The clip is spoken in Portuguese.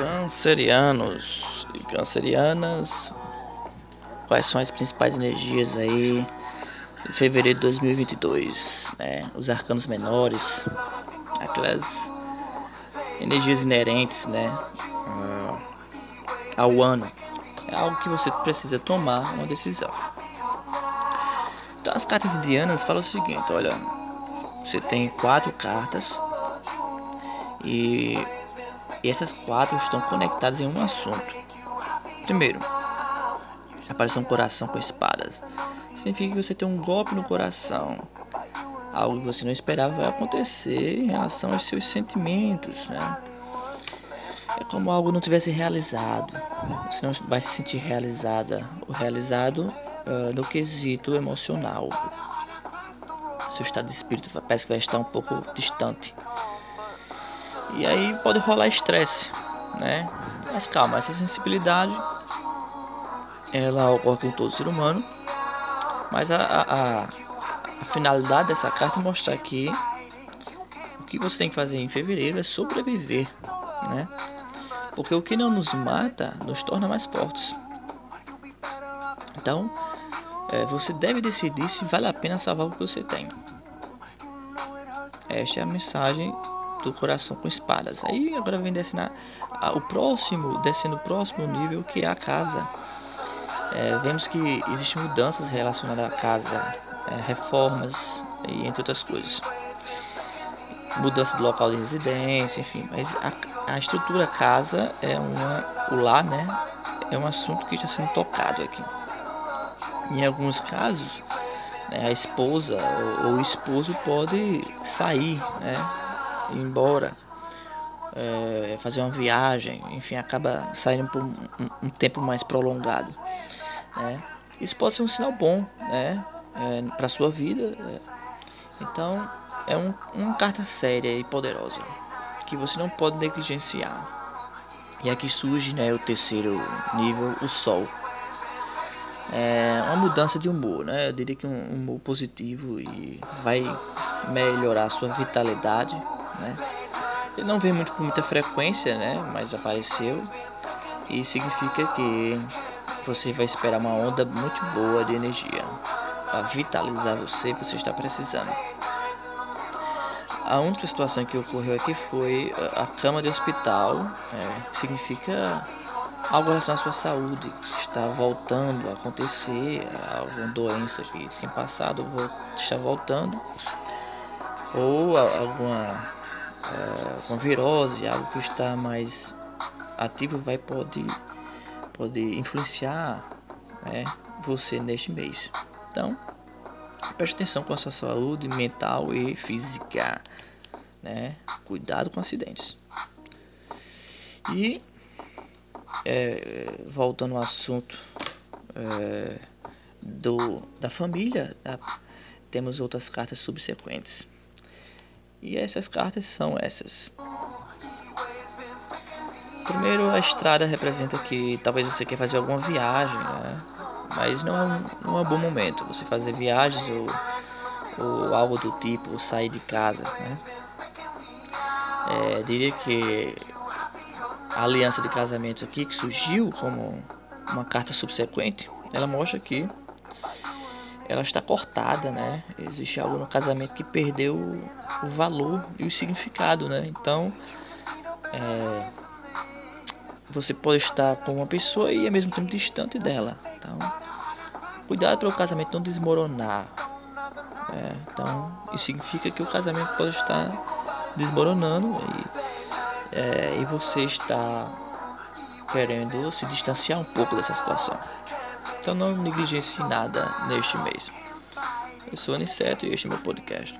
Cancerianos e cancerianas, quais são as principais energias aí de fevereiro de 2022, né? Os arcanos menores, aquelas energias inerentes, né, ao ano. É algo que você precisa tomar uma decisão. Então as cartas indianas falam o seguinte, olha, você tem quatro cartas e, e essas quatro estão conectadas em um assunto. Primeiro, apareceu um coração com espadas. Significa que você tem um golpe no coração. Algo que você não esperava vai acontecer em relação aos seus sentimentos, né? É como algo não tivesse realizado. Você não vai se sentir realizada ou realizado uh, no quesito emocional. Seu estado de espírito parece que vai estar um pouco distante. E aí pode rolar estresse, né? Mas calma, essa sensibilidade ela ocorre com todo ser humano. Mas a, a, a finalidade dessa carta é mostrar que o que você tem que fazer em fevereiro é sobreviver, né? Porque o que não nos mata nos torna mais fortes. Então, é, você deve decidir se vale a pena salvar o que você tem. Esta é a mensagem do coração com espadas. Aí agora vem descendo a, o próximo, descendo o próximo nível que é a casa. É, vemos que existem mudanças relacionadas à casa, é, reformas e entre outras coisas. Mudança de local de residência, enfim. Mas a, a estrutura casa é uma, o lar, né? É um assunto que está sendo tocado aqui. Em alguns casos, né, a esposa ou, ou, o esposo pode sair, né, ir embora, é, fazer uma viagem, enfim, acaba saindo por um, um, tempo mais prolongado. Né. Isso pode ser um sinal bom né, é, para sua vida. É. Então, é um, uma carta séria e poderosa que você não pode negligenciar. E aqui surge né, o terceiro nível, o Sol é uma mudança de humor, né? Eu diria que um humor positivo e vai melhorar sua vitalidade, né? Ele não vem muito com muita frequência, né? Mas apareceu e significa que você vai esperar uma onda muito boa de energia para vitalizar você, você está precisando. A única situação que ocorreu aqui foi a cama de hospital, é, que significa algo relacionado à sua saúde está voltando a acontecer, alguma doença que tem passado está voltando, ou alguma, é, alguma virose, algo que está mais ativo vai pode, pode influenciar né, você neste mês. Então, preste atenção com a sua saúde mental e física. Né? Cuidado com acidentes. E é, voltando ao assunto é, do, da família, tá? temos outras cartas subsequentes. E essas cartas são essas. Primeiro, a estrada representa que talvez você quer fazer alguma viagem, né? mas não é, um, não é um bom momento você fazer viagens ou, ou algo do tipo, sair de casa. Né? É, diria que a aliança de casamento aqui que surgiu como uma carta subsequente, ela mostra que ela está cortada, né? Existe algo no casamento que perdeu o valor e o significado, né? Então, é, você pode estar com uma pessoa e ao mesmo tempo distante dela. Então, cuidado para o casamento não desmoronar. Né? Então, isso significa que o casamento pode estar desmoronando e é, e você está querendo se distanciar um pouco dessa situação. Então não negligencie nada neste mês. Eu sou Aniceto e este é meu podcast.